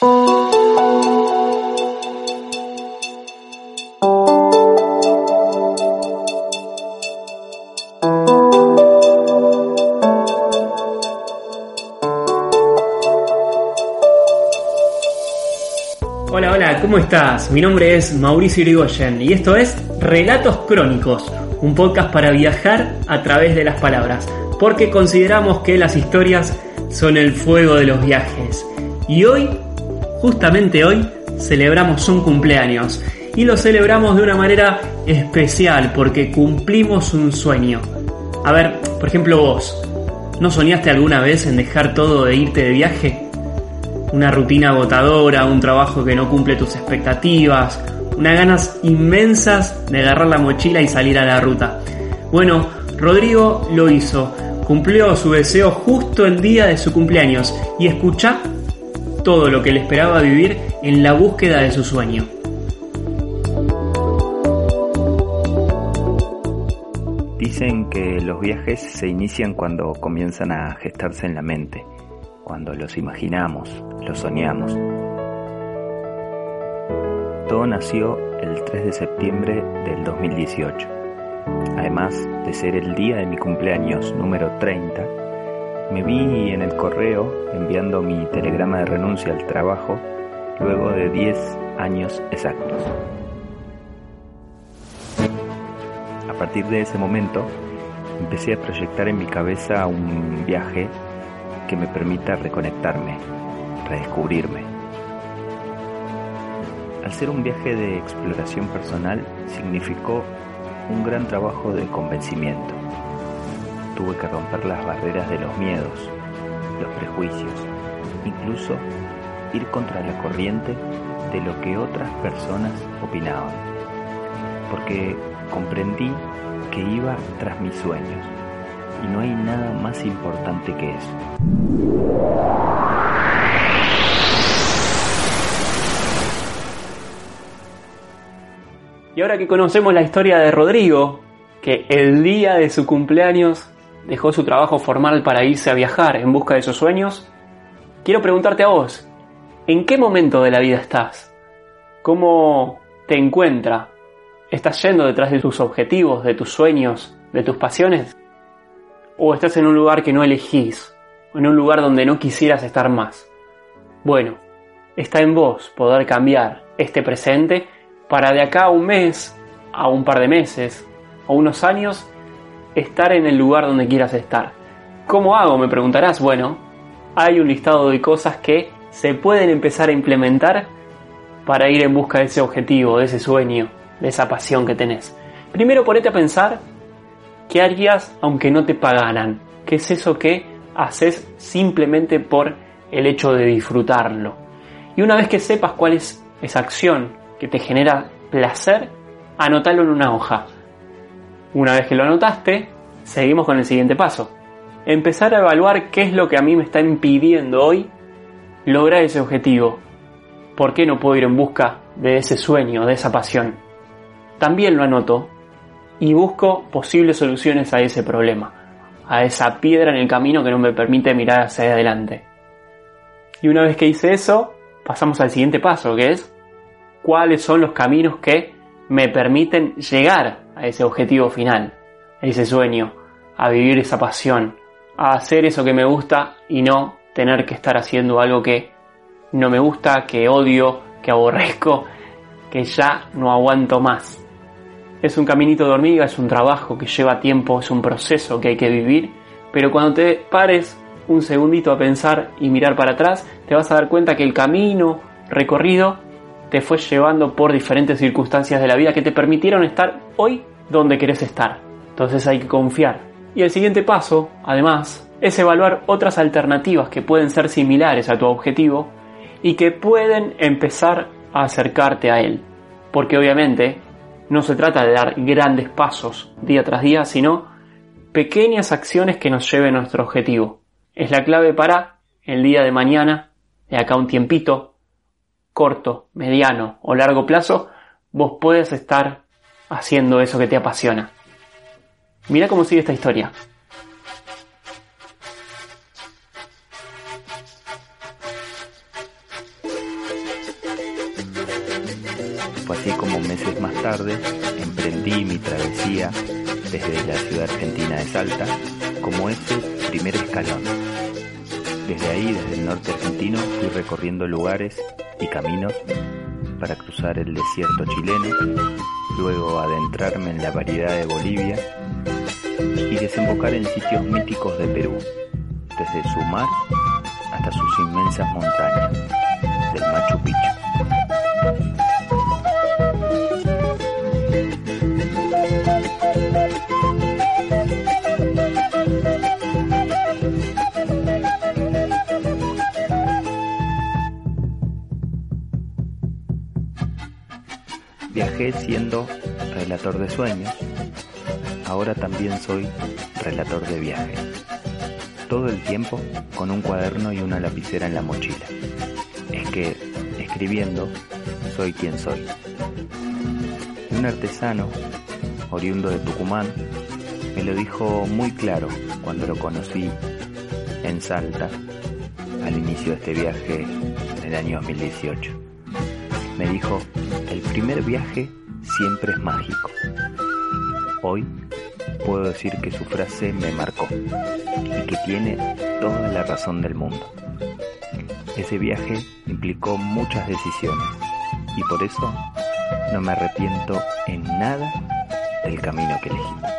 Hola, hola, ¿cómo estás? Mi nombre es Mauricio Irigoyen y esto es Relatos Crónicos, un podcast para viajar a través de las palabras, porque consideramos que las historias son el fuego de los viajes. Y hoy, justamente hoy, celebramos un cumpleaños y lo celebramos de una manera especial porque cumplimos un sueño. A ver, por ejemplo vos, ¿no soñaste alguna vez en dejar todo e irte de viaje? una rutina agotadora, un trabajo que no cumple tus expectativas, unas ganas inmensas de agarrar la mochila y salir a la ruta. Bueno, Rodrigo lo hizo, cumplió su deseo justo el día de su cumpleaños y escucha todo lo que le esperaba vivir en la búsqueda de su sueño. Dicen que los viajes se inician cuando comienzan a gestarse en la mente cuando los imaginamos, los soñamos. Todo nació el 3 de septiembre del 2018. Además de ser el día de mi cumpleaños número 30, me vi en el correo enviando mi telegrama de renuncia al trabajo luego de 10 años exactos. A partir de ese momento, empecé a proyectar en mi cabeza un viaje que me permita reconectarme, redescubrirme. Al ser un viaje de exploración personal, significó un gran trabajo de convencimiento. Tuve que romper las barreras de los miedos, los prejuicios, incluso ir contra la corriente de lo que otras personas opinaban, porque comprendí que iba tras mis sueños y no hay nada más importante que eso. Y ahora que conocemos la historia de Rodrigo, que el día de su cumpleaños dejó su trabajo formal para irse a viajar en busca de sus sueños, quiero preguntarte a vos, ¿en qué momento de la vida estás? ¿Cómo te encuentra? ¿Estás yendo detrás de tus objetivos, de tus sueños, de tus pasiones? ¿O estás en un lugar que no elegís? ¿O en un lugar donde no quisieras estar más? Bueno, está en vos poder cambiar este presente para de acá a un mes, a un par de meses, o unos años, estar en el lugar donde quieras estar. ¿Cómo hago? Me preguntarás. Bueno, hay un listado de cosas que se pueden empezar a implementar para ir en busca de ese objetivo, de ese sueño, de esa pasión que tenés. Primero ponete a pensar qué harías aunque no te pagaran. ¿Qué es eso que haces simplemente por el hecho de disfrutarlo? Y una vez que sepas cuál es esa acción que te genera placer, anótalo en una hoja. Una vez que lo anotaste, seguimos con el siguiente paso. Empezar a evaluar qué es lo que a mí me está impidiendo hoy lograr ese objetivo. ¿Por qué no puedo ir en busca de ese sueño, de esa pasión? También lo anoto y busco posibles soluciones a ese problema, a esa piedra en el camino que no me permite mirar hacia adelante. Y una vez que hice eso, pasamos al siguiente paso, que es cuáles son los caminos que me permiten llegar a ese objetivo final, a ese sueño, a vivir esa pasión, a hacer eso que me gusta y no tener que estar haciendo algo que no me gusta, que odio, que aborrezco, que ya no aguanto más. Es un caminito de hormiga, es un trabajo que lleva tiempo, es un proceso que hay que vivir, pero cuando te pares un segundito a pensar y mirar para atrás, te vas a dar cuenta que el camino recorrido te fue llevando por diferentes circunstancias de la vida que te permitieron estar hoy donde querés estar. Entonces hay que confiar. Y el siguiente paso, además, es evaluar otras alternativas que pueden ser similares a tu objetivo y que pueden empezar a acercarte a él. Porque obviamente no se trata de dar grandes pasos día tras día, sino pequeñas acciones que nos lleven a nuestro objetivo. Es la clave para el día de mañana, de acá un tiempito, corto, mediano o largo plazo, vos puedes estar haciendo eso que te apasiona. Mira cómo sigue esta historia. Fue así como meses más tarde emprendí mi travesía desde la ciudad argentina de Salta como ese primer escalón. Desde ahí, desde el norte argentino, fui recorriendo lugares y caminos para cruzar el desierto chileno, luego adentrarme en la variedad de Bolivia y desembocar en sitios míticos de Perú, desde su mar hasta sus inmensas montañas, del Machu Picchu. Viajé siendo relator de sueños, ahora también soy relator de viaje. Todo el tiempo con un cuaderno y una lapicera en la mochila. Es que, escribiendo, soy quien soy. Un artesano, oriundo de Tucumán, me lo dijo muy claro cuando lo conocí en Salta al inicio de este viaje en el año 2018. Me dijo, primer viaje siempre es mágico. Hoy puedo decir que su frase me marcó y que tiene toda la razón del mundo. Ese viaje implicó muchas decisiones y por eso no me arrepiento en nada del camino que elegí.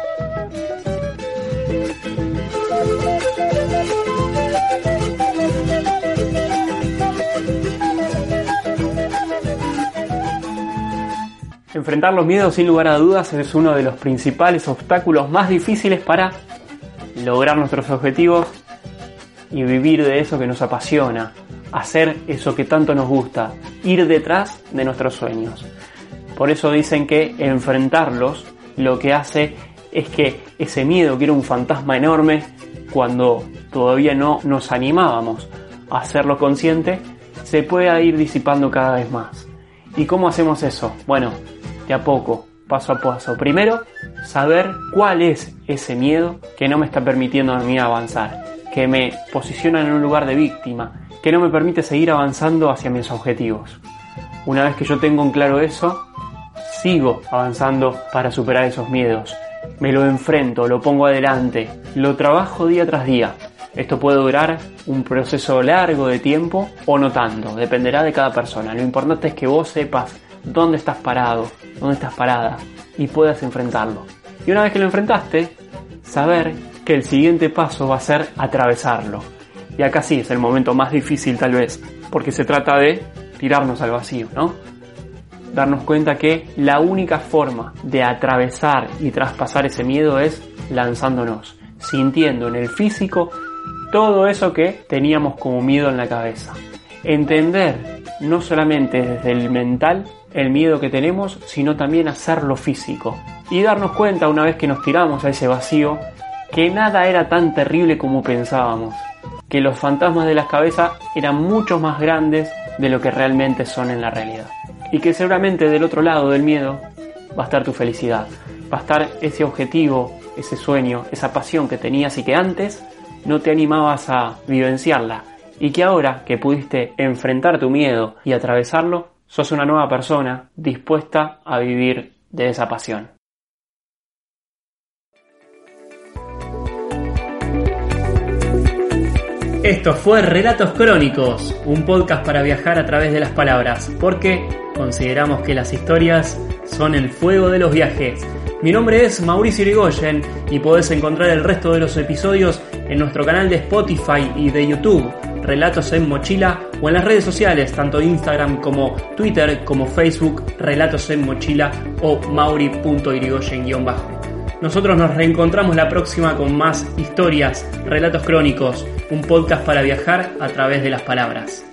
Enfrentar los miedos sin lugar a dudas es uno de los principales obstáculos más difíciles para lograr nuestros objetivos y vivir de eso que nos apasiona, hacer eso que tanto nos gusta, ir detrás de nuestros sueños. Por eso dicen que enfrentarlos lo que hace es que ese miedo que era un fantasma enorme cuando todavía no nos animábamos a hacerlo consciente, se pueda ir disipando cada vez más. ¿Y cómo hacemos eso? Bueno, a poco, paso a paso. Primero, saber cuál es ese miedo que no me está permitiendo a mí avanzar, que me posiciona en un lugar de víctima, que no me permite seguir avanzando hacia mis objetivos. Una vez que yo tengo en claro eso, sigo avanzando para superar esos miedos. Me lo enfrento, lo pongo adelante, lo trabajo día tras día. Esto puede durar un proceso largo de tiempo o no tanto, dependerá de cada persona. Lo importante es que vos sepas dónde estás parado, dónde estás parada y puedas enfrentarlo. Y una vez que lo enfrentaste, saber que el siguiente paso va a ser atravesarlo. Y acá sí es el momento más difícil tal vez, porque se trata de tirarnos al vacío, ¿no? Darnos cuenta que la única forma de atravesar y traspasar ese miedo es lanzándonos, sintiendo en el físico todo eso que teníamos como miedo en la cabeza. Entender no solamente desde el mental el miedo que tenemos, sino también hacerlo físico. Y darnos cuenta una vez que nos tiramos a ese vacío que nada era tan terrible como pensábamos, que los fantasmas de las cabezas eran mucho más grandes de lo que realmente son en la realidad. Y que seguramente del otro lado del miedo va a estar tu felicidad, va a estar ese objetivo, ese sueño, esa pasión que tenías y que antes no te animabas a vivenciarla y que ahora que pudiste enfrentar tu miedo y atravesarlo, sos una nueva persona dispuesta a vivir de esa pasión. Esto fue Relatos Crónicos, un podcast para viajar a través de las palabras, porque consideramos que las historias son el fuego de los viajes. Mi nombre es Mauricio Irigoyen y podés encontrar el resto de los episodios en nuestro canal de Spotify y de YouTube, Relatos en Mochila, o en las redes sociales, tanto Instagram como Twitter, como Facebook, Relatos en Mochila o mauri.irigoyen-bajo. Nosotros nos reencontramos la próxima con más historias, relatos crónicos, un podcast para viajar a través de las palabras.